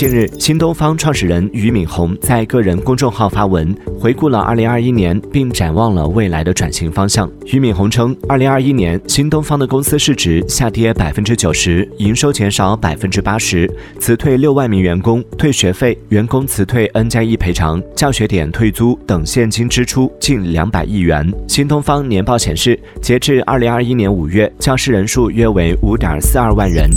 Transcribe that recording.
近日，新东方创始人俞敏洪在个人公众号发文，回顾了2021年，并展望了未来的转型方向。俞敏洪称，2021年新东方的公司市值下跌百分之九十，营收减少百分之八十，辞退六万名员工，退学费、员工辞退 N 加一赔偿、教学点退租等现金支出近两百亿元。新东方年报显示，截至2021年五月，教师人数约为五点四二万人。